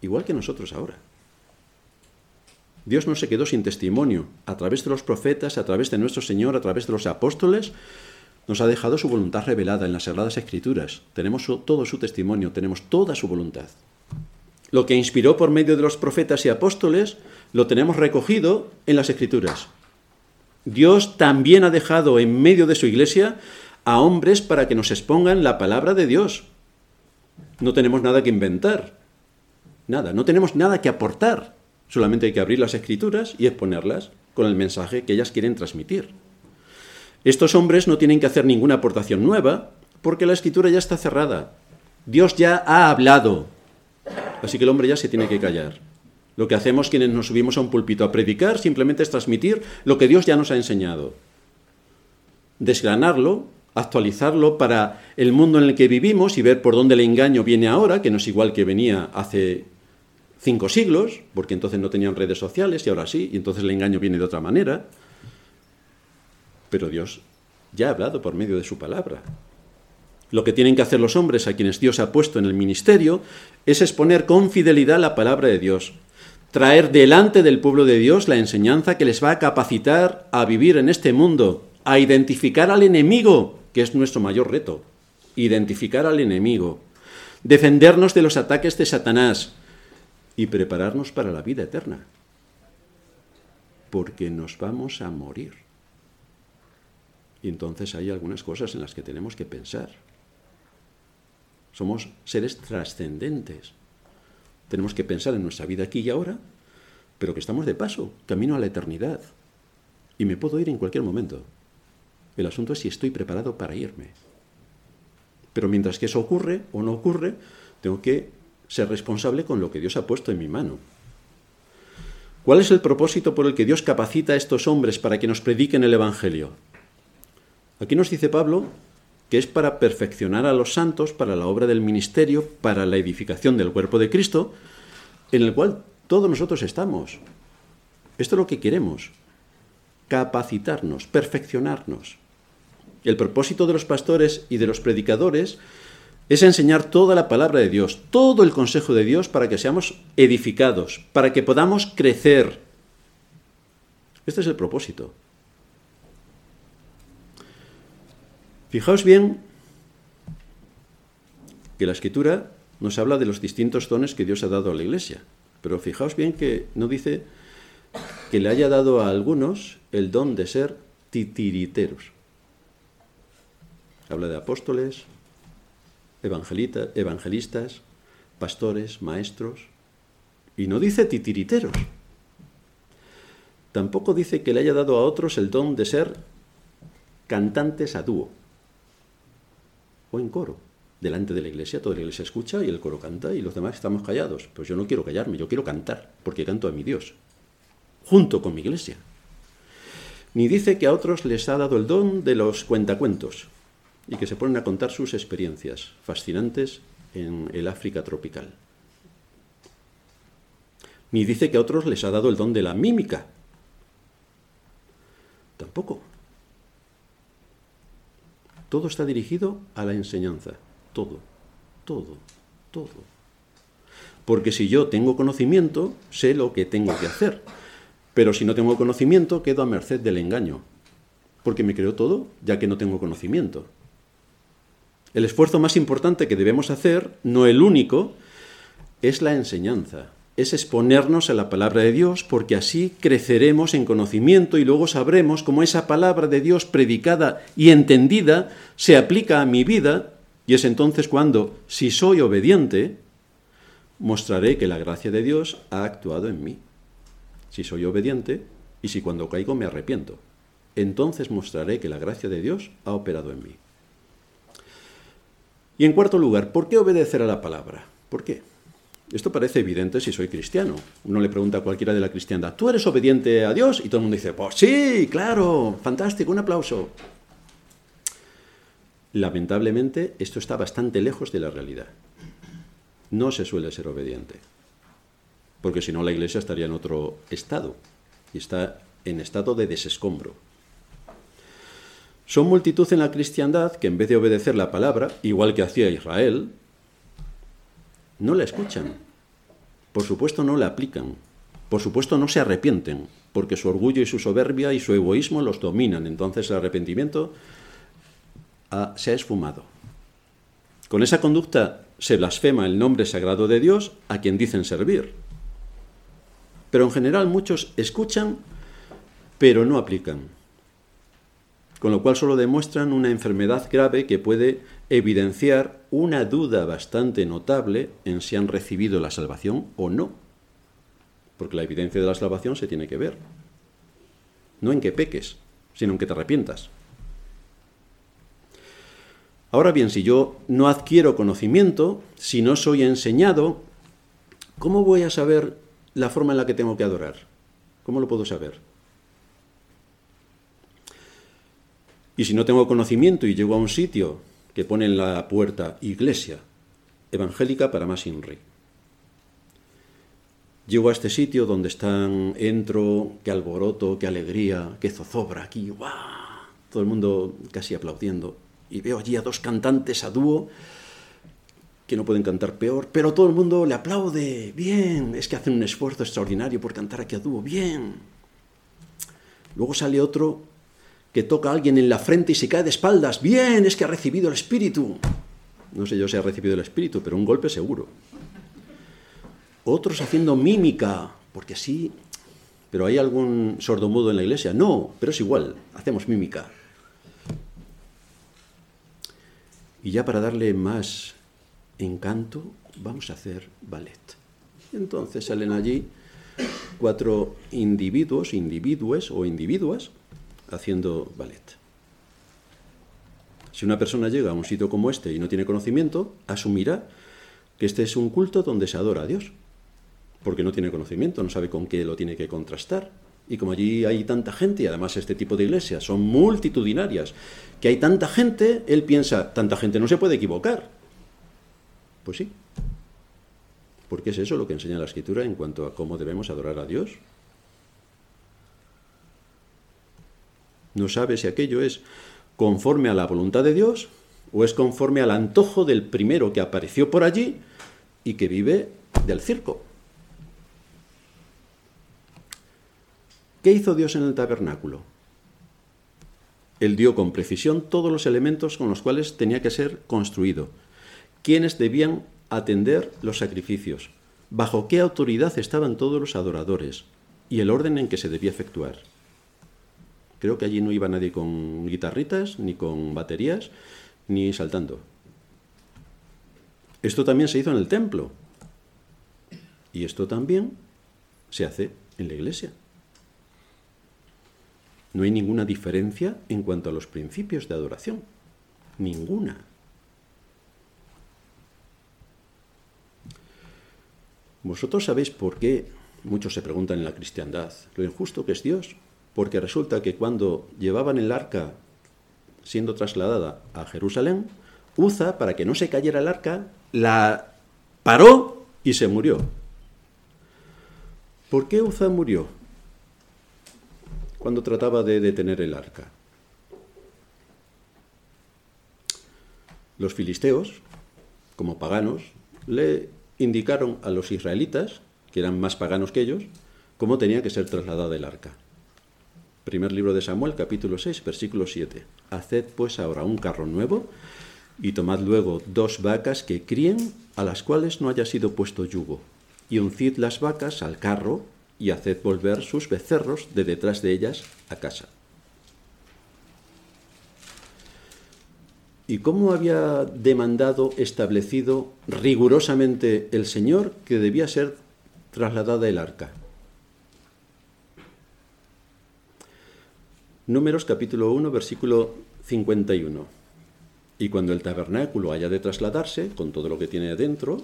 Igual que nosotros ahora. Dios no se quedó sin testimonio. A través de los profetas, a través de nuestro Señor, a través de los apóstoles, nos ha dejado su voluntad revelada en las Sagradas Escrituras. Tenemos todo su testimonio, tenemos toda su voluntad. Lo que inspiró por medio de los profetas y apóstoles lo tenemos recogido en las Escrituras. Dios también ha dejado en medio de su iglesia a hombres para que nos expongan la palabra de Dios. No tenemos nada que inventar, nada, no tenemos nada que aportar. Solamente hay que abrir las escrituras y exponerlas con el mensaje que ellas quieren transmitir. Estos hombres no tienen que hacer ninguna aportación nueva porque la escritura ya está cerrada. Dios ya ha hablado, Así que el hombre ya se tiene que callar. Lo que hacemos quienes nos subimos a un púlpito a predicar simplemente es transmitir lo que Dios ya nos ha enseñado. Desgranarlo, actualizarlo para el mundo en el que vivimos y ver por dónde el engaño viene ahora, que no es igual que venía hace cinco siglos, porque entonces no tenían redes sociales y ahora sí, y entonces el engaño viene de otra manera. Pero Dios ya ha hablado por medio de su palabra. Lo que tienen que hacer los hombres a quienes Dios ha puesto en el ministerio es exponer con fidelidad la palabra de Dios, traer delante del pueblo de Dios la enseñanza que les va a capacitar a vivir en este mundo, a identificar al enemigo, que es nuestro mayor reto, identificar al enemigo, defendernos de los ataques de Satanás y prepararnos para la vida eterna, porque nos vamos a morir. Y entonces hay algunas cosas en las que tenemos que pensar. Somos seres trascendentes. Tenemos que pensar en nuestra vida aquí y ahora, pero que estamos de paso, camino a la eternidad. Y me puedo ir en cualquier momento. El asunto es si estoy preparado para irme. Pero mientras que eso ocurre o no ocurre, tengo que ser responsable con lo que Dios ha puesto en mi mano. ¿Cuál es el propósito por el que Dios capacita a estos hombres para que nos prediquen el Evangelio? Aquí nos dice Pablo que es para perfeccionar a los santos, para la obra del ministerio, para la edificación del cuerpo de Cristo, en el cual todos nosotros estamos. Esto es lo que queremos, capacitarnos, perfeccionarnos. El propósito de los pastores y de los predicadores es enseñar toda la palabra de Dios, todo el consejo de Dios para que seamos edificados, para que podamos crecer. Este es el propósito. Fijaos bien que la escritura nos habla de los distintos dones que Dios ha dado a la iglesia, pero fijaos bien que no dice que le haya dado a algunos el don de ser titiriteros. Habla de apóstoles, evangelistas, pastores, maestros, y no dice titiriteros. Tampoco dice que le haya dado a otros el don de ser cantantes a dúo o en coro. Delante de la iglesia, toda la iglesia escucha y el coro canta y los demás estamos callados. Pues yo no quiero callarme, yo quiero cantar, porque canto a mi Dios, junto con mi iglesia. Ni dice que a otros les ha dado el don de los cuentacuentos, y que se ponen a contar sus experiencias fascinantes en el África tropical. Ni dice que a otros les ha dado el don de la mímica. Tampoco. Todo está dirigido a la enseñanza. Todo, todo, todo. Porque si yo tengo conocimiento, sé lo que tengo que hacer. Pero si no tengo conocimiento, quedo a merced del engaño. Porque me creo todo ya que no tengo conocimiento. El esfuerzo más importante que debemos hacer, no el único, es la enseñanza, es exponernos a la palabra de Dios, porque así creceremos en conocimiento y luego sabremos cómo esa palabra de Dios predicada y entendida se aplica a mi vida, y es entonces cuando, si soy obediente, mostraré que la gracia de Dios ha actuado en mí. Si soy obediente y si cuando caigo me arrepiento, entonces mostraré que la gracia de Dios ha operado en mí. Y en cuarto lugar, ¿por qué obedecer a la palabra? ¿Por qué? Esto parece evidente si soy cristiano. Uno le pregunta a cualquiera de la cristiandad, ¿tú eres obediente a Dios? Y todo el mundo dice, pues sí, claro, fantástico, un aplauso. Lamentablemente, esto está bastante lejos de la realidad. No se suele ser obediente, porque si no la iglesia estaría en otro estado, y está en estado de desescombro. Son multitud en la cristiandad que en vez de obedecer la palabra, igual que hacía Israel, no la escuchan. Por supuesto no la aplican. Por supuesto no se arrepienten, porque su orgullo y su soberbia y su egoísmo los dominan. Entonces el arrepentimiento se ha esfumado. Con esa conducta se blasfema el nombre sagrado de Dios a quien dicen servir. Pero en general muchos escuchan, pero no aplican con lo cual solo demuestran una enfermedad grave que puede evidenciar una duda bastante notable en si han recibido la salvación o no. Porque la evidencia de la salvación se tiene que ver. No en que peques, sino en que te arrepientas. Ahora bien, si yo no adquiero conocimiento, si no soy enseñado, ¿cómo voy a saber la forma en la que tengo que adorar? ¿Cómo lo puedo saber? Y si no tengo conocimiento y llego a un sitio que pone en la puerta iglesia evangélica para más INRI. Llego a este sitio donde están, entro, qué alboroto, qué alegría, qué zozobra aquí, ¡guau! Todo el mundo casi aplaudiendo. Y veo allí a dos cantantes a dúo que no pueden cantar peor, pero todo el mundo le aplaude. Bien, es que hacen un esfuerzo extraordinario por cantar aquí a dúo. Bien. Luego sale otro que toca a alguien en la frente y se cae de espaldas. Bien, es que ha recibido el espíritu. No sé yo si ha recibido el espíritu, pero un golpe seguro. Otros haciendo mímica, porque así... ¿Pero hay algún sordomudo en la iglesia? No, pero es igual, hacemos mímica. Y ya para darle más encanto, vamos a hacer ballet. Entonces salen allí cuatro individuos, individuos o individuas, haciendo ballet. Si una persona llega a un sitio como este y no tiene conocimiento, asumirá que este es un culto donde se adora a Dios, porque no tiene conocimiento, no sabe con qué lo tiene que contrastar. Y como allí hay tanta gente, y además este tipo de iglesias son multitudinarias, que hay tanta gente, él piensa, tanta gente no se puede equivocar. Pues sí, porque es eso lo que enseña la escritura en cuanto a cómo debemos adorar a Dios. No sabe si aquello es conforme a la voluntad de Dios o es conforme al antojo del primero que apareció por allí y que vive del circo. ¿Qué hizo Dios en el tabernáculo? Él dio con precisión todos los elementos con los cuales tenía que ser construido, quiénes debían atender los sacrificios, bajo qué autoridad estaban todos los adoradores y el orden en que se debía efectuar. Creo que allí no iba nadie con guitarritas, ni con baterías, ni saltando. Esto también se hizo en el templo. Y esto también se hace en la iglesia. No hay ninguna diferencia en cuanto a los principios de adoración. Ninguna. Vosotros sabéis por qué muchos se preguntan en la cristiandad lo injusto que es Dios, porque resulta que cuando llevaban el arca siendo trasladada a Jerusalén, Uza, para que no se cayera el arca, la paró y se murió. ¿Por qué Uza murió cuando trataba de detener el arca? Los filisteos, como paganos, le indicaron a los israelitas, que eran más paganos que ellos, cómo tenía que ser trasladada el arca. Primer libro de Samuel, capítulo 6, versículo 7. Haced pues ahora un carro nuevo y tomad luego dos vacas que críen, a las cuales no haya sido puesto yugo, y uncid las vacas al carro y haced volver sus becerros de detrás de ellas a casa. ¿Y cómo había demandado, establecido rigurosamente el Señor que debía ser trasladada el arca? Números capítulo 1, versículo 51. Y cuando el tabernáculo haya de trasladarse, con todo lo que tiene adentro,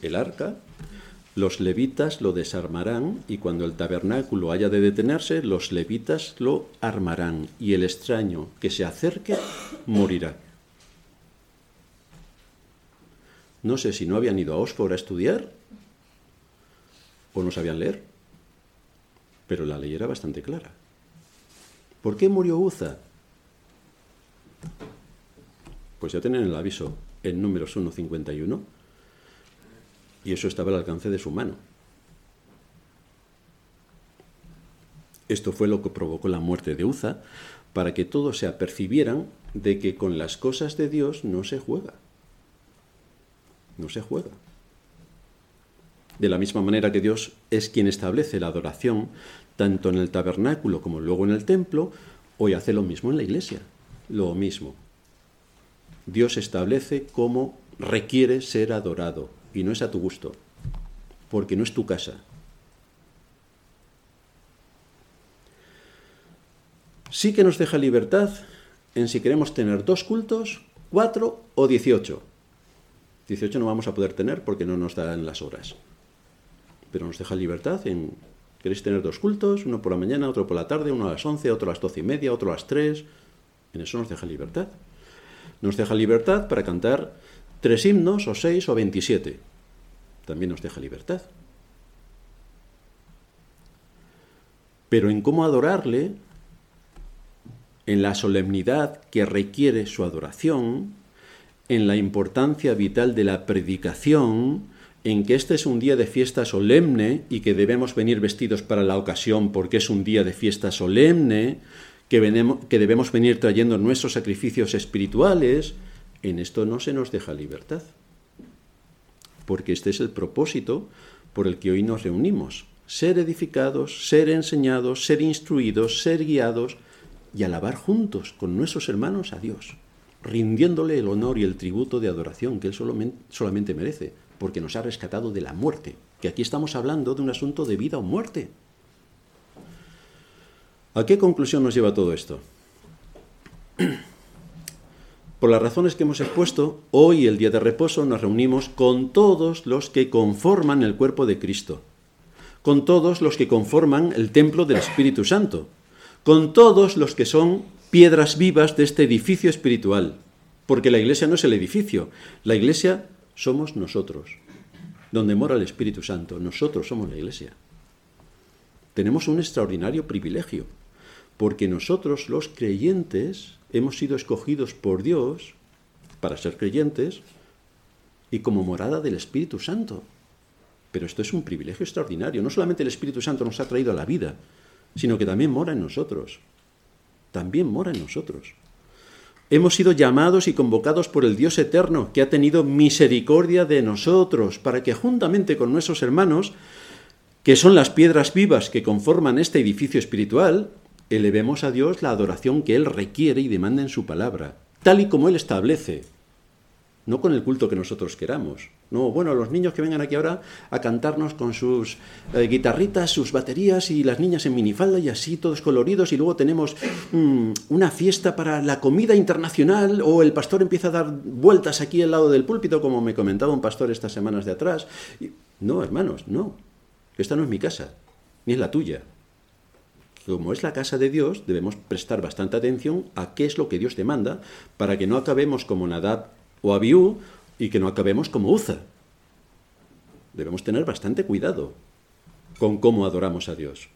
el arca, los levitas lo desarmarán y cuando el tabernáculo haya de detenerse, los levitas lo armarán y el extraño que se acerque morirá. No sé si no habían ido a Oxford a estudiar o no sabían leer, pero la ley era bastante clara. ¿Por qué murió Uza? Pues ya tienen el aviso en números 1.51 y eso estaba al alcance de su mano. Esto fue lo que provocó la muerte de Uza, para que todos se apercibieran de que con las cosas de Dios no se juega. No se juega. De la misma manera que Dios es quien establece la adoración, tanto en el tabernáculo como luego en el templo, hoy hace lo mismo en la iglesia, lo mismo. Dios establece cómo requiere ser adorado y no es a tu gusto, porque no es tu casa. Sí que nos deja libertad en si queremos tener dos cultos, cuatro o dieciocho. Dieciocho no vamos a poder tener porque no nos dan las horas. Pero nos deja libertad en ¿Queréis tener dos cultos? Uno por la mañana, otro por la tarde, uno a las once, otro a las doce y media, otro a las tres. En eso nos deja libertad. Nos deja libertad para cantar tres himnos, o seis, o veintisiete. También nos deja libertad. Pero en cómo adorarle, en la solemnidad que requiere su adoración, en la importancia vital de la predicación, en que este es un día de fiesta solemne y que debemos venir vestidos para la ocasión porque es un día de fiesta solemne, que, que debemos venir trayendo nuestros sacrificios espirituales, en esto no se nos deja libertad. Porque este es el propósito por el que hoy nos reunimos. Ser edificados, ser enseñados, ser instruidos, ser guiados y alabar juntos con nuestros hermanos a Dios, rindiéndole el honor y el tributo de adoración que Él solamente merece porque nos ha rescatado de la muerte, que aquí estamos hablando de un asunto de vida o muerte. ¿A qué conclusión nos lleva todo esto? Por las razones que hemos expuesto, hoy, el día de reposo, nos reunimos con todos los que conforman el cuerpo de Cristo, con todos los que conforman el templo del Espíritu Santo, con todos los que son piedras vivas de este edificio espiritual, porque la iglesia no es el edificio, la iglesia somos nosotros. Donde mora el Espíritu Santo, nosotros somos la iglesia. Tenemos un extraordinario privilegio, porque nosotros los creyentes hemos sido escogidos por Dios para ser creyentes y como morada del Espíritu Santo. Pero esto es un privilegio extraordinario. No solamente el Espíritu Santo nos ha traído a la vida, sino que también mora en nosotros. También mora en nosotros. Hemos sido llamados y convocados por el Dios eterno, que ha tenido misericordia de nosotros, para que juntamente con nuestros hermanos, que son las piedras vivas que conforman este edificio espiritual, elevemos a Dios la adoración que Él requiere y demanda en su palabra, tal y como Él establece, no con el culto que nosotros queramos. No, bueno, los niños que vengan aquí ahora a cantarnos con sus eh, guitarritas, sus baterías y las niñas en minifalda y así todos coloridos y luego tenemos mm, una fiesta para la comida internacional o el pastor empieza a dar vueltas aquí al lado del púlpito como me comentaba un pastor estas semanas de atrás. no, hermanos, no. Esta no es mi casa, ni es la tuya. Como es la casa de Dios, debemos prestar bastante atención a qué es lo que Dios demanda para que no acabemos como Nadab o Abiú y que no acabemos como Uza. Debemos tener bastante cuidado con cómo adoramos a Dios.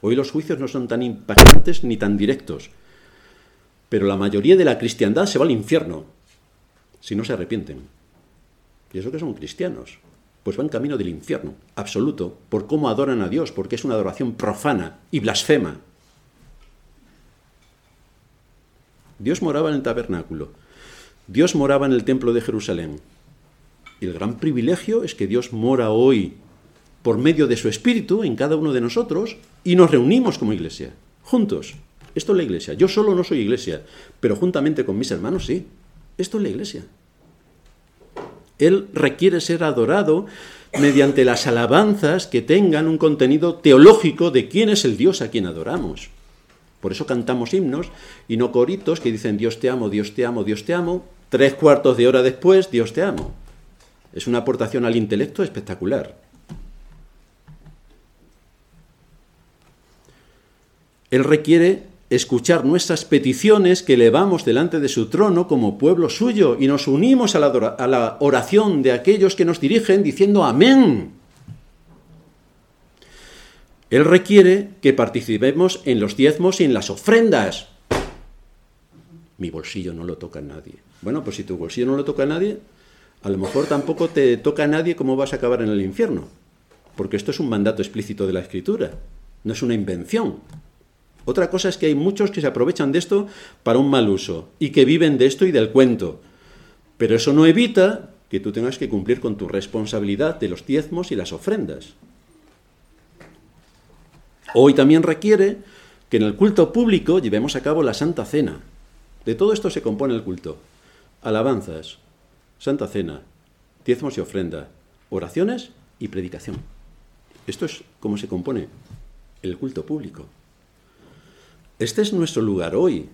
Hoy los juicios no son tan impactantes ni tan directos, pero la mayoría de la cristiandad se va al infierno si no se arrepienten. Y eso que son cristianos, pues van camino del infierno, absoluto, por cómo adoran a Dios, porque es una adoración profana y blasfema. Dios moraba en el tabernáculo, Dios moraba en el templo de Jerusalén. Y el gran privilegio es que Dios mora hoy por medio de su Espíritu en cada uno de nosotros y nos reunimos como iglesia, juntos. Esto es la iglesia. Yo solo no soy iglesia, pero juntamente con mis hermanos sí. Esto es la iglesia. Él requiere ser adorado mediante las alabanzas que tengan un contenido teológico de quién es el Dios a quien adoramos. Por eso cantamos himnos y no coritos que dicen Dios te amo, Dios te amo, Dios te amo. Tres cuartos de hora después, Dios te amo. Es una aportación al intelecto espectacular. Él requiere escuchar nuestras peticiones que elevamos delante de su trono como pueblo suyo y nos unimos a la, a la oración de aquellos que nos dirigen diciendo amén. Él requiere que participemos en los diezmos y en las ofrendas. Mi bolsillo no lo toca a nadie. Bueno, pues si tu bolsillo no lo toca a nadie, a lo mejor tampoco te toca a nadie cómo vas a acabar en el infierno. Porque esto es un mandato explícito de la Escritura, no es una invención. Otra cosa es que hay muchos que se aprovechan de esto para un mal uso y que viven de esto y del cuento. Pero eso no evita que tú tengas que cumplir con tu responsabilidad de los diezmos y las ofrendas. Hoy también requiere que en el culto público llevemos a cabo la Santa Cena. De todo esto se compone el culto. Alabanzas, Santa Cena, diezmos y ofrenda, oraciones y predicación. Esto es como se compone el culto público. Este es nuestro lugar hoy.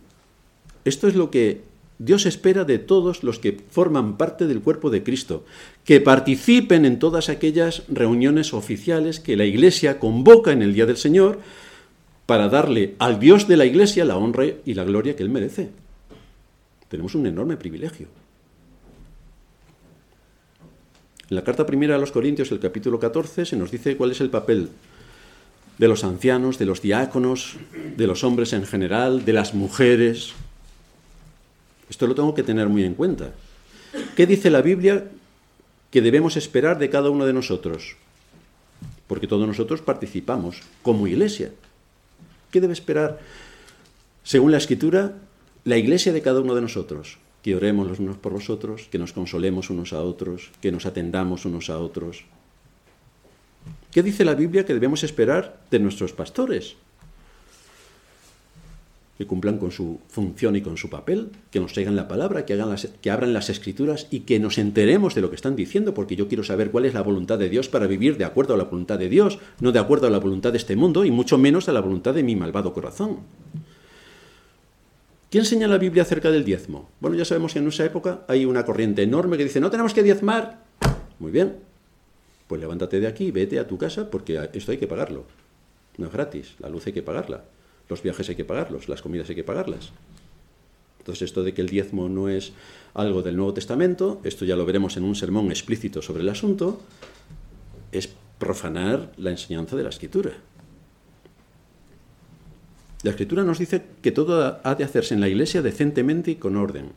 Esto es lo que Dios espera de todos los que forman parte del cuerpo de Cristo, que participen en todas aquellas reuniones oficiales que la Iglesia convoca en el Día del Señor para darle al Dios de la Iglesia la honra y la gloria que Él merece. Tenemos un enorme privilegio. En la carta primera a los Corintios, el capítulo 14, se nos dice cuál es el papel de los ancianos, de los diáconos, de los hombres en general, de las mujeres, esto lo tengo que tener muy en cuenta. ¿Qué dice la Biblia que debemos esperar de cada uno de nosotros? Porque todos nosotros participamos como iglesia. ¿Qué debe esperar, según la Escritura, la iglesia de cada uno de nosotros? Que oremos los unos por los otros, que nos consolemos unos a otros, que nos atendamos unos a otros. ¿Qué dice la Biblia que debemos esperar de nuestros pastores? Que cumplan con su función y con su papel, que nos traigan la palabra, que, hagan las, que abran las escrituras y que nos enteremos de lo que están diciendo, porque yo quiero saber cuál es la voluntad de Dios para vivir de acuerdo a la voluntad de Dios, no de acuerdo a la voluntad de este mundo y mucho menos a la voluntad de mi malvado corazón. ¿Quién enseña la Biblia acerca del diezmo? Bueno, ya sabemos que en esa época hay una corriente enorme que dice, no tenemos que diezmar. Muy bien, pues levántate de aquí vete a tu casa porque esto hay que pagarlo. No es gratis, la luz hay que pagarla. Los viajes hay que pagarlos, las comidas hay que pagarlas. Entonces esto de que el diezmo no es algo del Nuevo Testamento, esto ya lo veremos en un sermón explícito sobre el asunto, es profanar la enseñanza de la escritura. La escritura nos dice que todo ha de hacerse en la iglesia decentemente y con orden.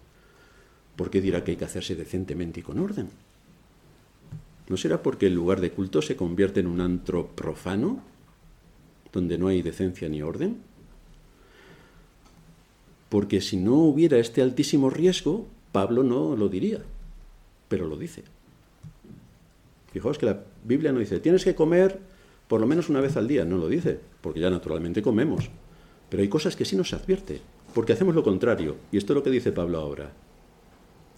¿por qué dirá que hay que hacerse decentemente y con orden? ¿No será porque el lugar de culto se convierte en un antro profano, donde no hay decencia ni orden? Porque si no hubiera este altísimo riesgo, Pablo no lo diría, pero lo dice. Fijaos que la Biblia no dice, tienes que comer por lo menos una vez al día, no lo dice, porque ya naturalmente comemos. Pero hay cosas que sí nos advierte, porque hacemos lo contrario, y esto es lo que dice Pablo ahora,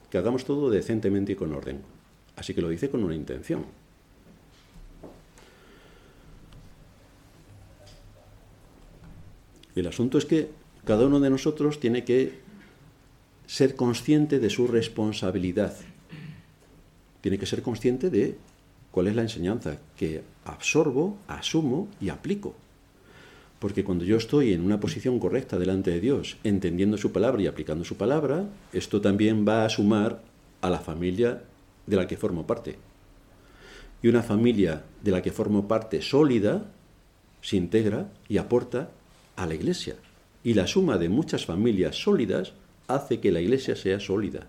que hagamos todo decentemente y con orden. Así que lo dice con una intención. El asunto es que cada uno de nosotros tiene que ser consciente de su responsabilidad. Tiene que ser consciente de cuál es la enseñanza que absorbo, asumo y aplico. Porque cuando yo estoy en una posición correcta delante de Dios, entendiendo su palabra y aplicando su palabra, esto también va a sumar a la familia de la que formo parte. Y una familia de la que formo parte sólida se integra y aporta a la iglesia. Y la suma de muchas familias sólidas hace que la iglesia sea sólida.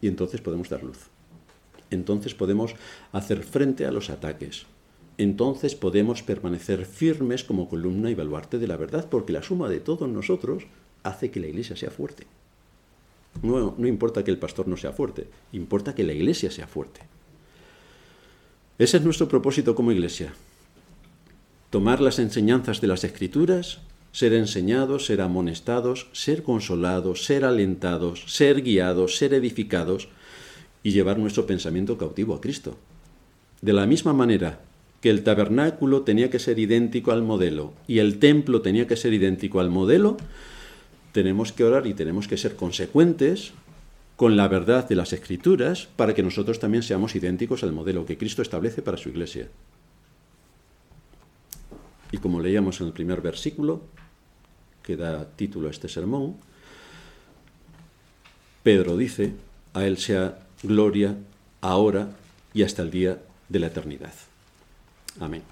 Y entonces podemos dar luz. Entonces podemos hacer frente a los ataques. Entonces podemos permanecer firmes como columna y baluarte de la verdad, porque la suma de todos nosotros hace que la iglesia sea fuerte. No, no importa que el pastor no sea fuerte, importa que la iglesia sea fuerte. Ese es nuestro propósito como iglesia. Tomar las enseñanzas de las escrituras, ser enseñados, ser amonestados, ser consolados, ser alentados, ser guiados, ser edificados y llevar nuestro pensamiento cautivo a Cristo. De la misma manera que el tabernáculo tenía que ser idéntico al modelo y el templo tenía que ser idéntico al modelo, tenemos que orar y tenemos que ser consecuentes con la verdad de las escrituras para que nosotros también seamos idénticos al modelo que Cristo establece para su iglesia. Y como leíamos en el primer versículo, que da título a este sermón, Pedro dice, a Él sea gloria ahora y hasta el día de la eternidad. Amén.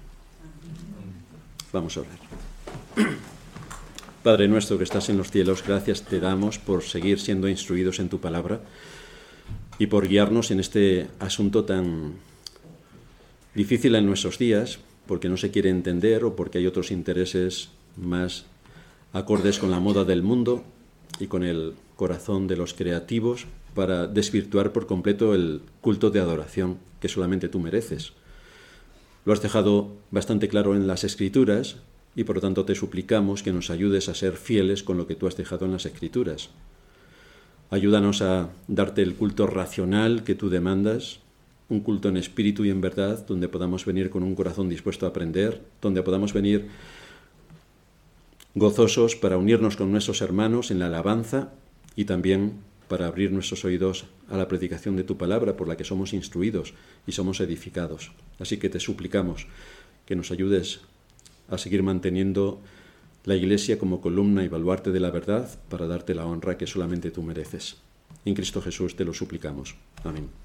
Vamos a orar. Padre nuestro que estás en los cielos, gracias te damos por seguir siendo instruidos en tu palabra y por guiarnos en este asunto tan difícil en nuestros días, porque no se quiere entender o porque hay otros intereses más acordes con la moda del mundo y con el corazón de los creativos para desvirtuar por completo el culto de adoración que solamente tú mereces. Lo has dejado bastante claro en las escrituras y por lo tanto te suplicamos que nos ayudes a ser fieles con lo que tú has dejado en las escrituras. Ayúdanos a darte el culto racional que tú demandas, un culto en espíritu y en verdad, donde podamos venir con un corazón dispuesto a aprender, donde podamos venir gozosos para unirnos con nuestros hermanos en la alabanza y también para abrir nuestros oídos a la predicación de tu palabra por la que somos instruidos y somos edificados. Así que te suplicamos que nos ayudes a seguir manteniendo la Iglesia como columna y baluarte de la verdad para darte la honra que solamente tú mereces. En Cristo Jesús te lo suplicamos. Amén.